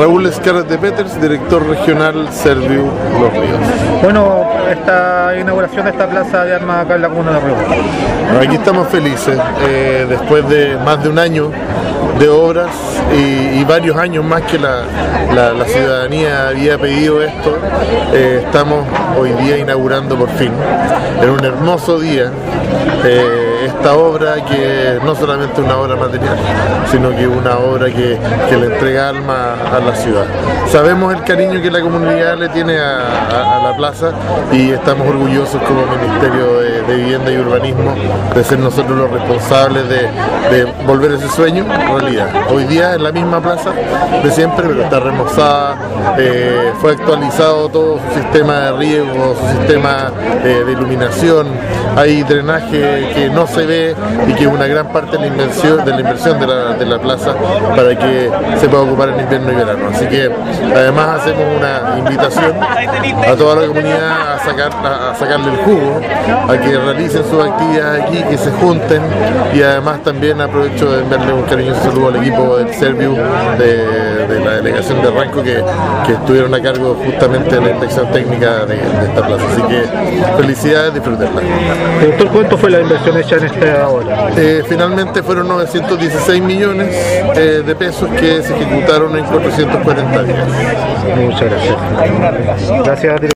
Raúl Escaras de Peters, director regional Serviu Los Ríos. Bueno, esta inauguración de esta plaza de armas acá en la comuna de Río. Aquí estamos felices, eh, después de más de un año de obras y, y varios años más que la, la- la ciudadanía había pedido esto, eh, estamos hoy día inaugurando por fin, en un hermoso día, eh, esta obra que no solamente una obra material, sino que una obra que, le entrega alma a la ciudad. Sabemos el cariño que la comunidad le tiene a- a la plaza y estamos orgullosos como Ministerio de, Vivienda y Urbanismo de ser nosotros los responsables de, volver ese sueño realidad. Hoy día es la misma plaza de siempre, pero está remozada, eh, fue actualizado todo su sistema de riego, su sistema eh, de iluminación, hay drenaje que no se ve y que es una gran parte de la inversión de la, inversión de la, plaza para que se pueda ocupar en invierno y verano. Así que además hacemos una invitación a toda la comunidad a, sacar, sacarle el jugo, a que realicen sus actividades aquí, que se junten y además también aprovecho de enviarle un cariñoso saludo al equipo del Serviu de, de la delegación de Ranco que, que estuvieron a cargo justamente de la inspección técnica de, de esta plaza. Así que felicidades, disfrutenla. Doctor, ¿cuánto fue la inversión hecha en esta obra? Eh, finalmente fueron 916 millones eh, de pesos que se ejecutaron en 440 días. Muchas gracias. Gracias.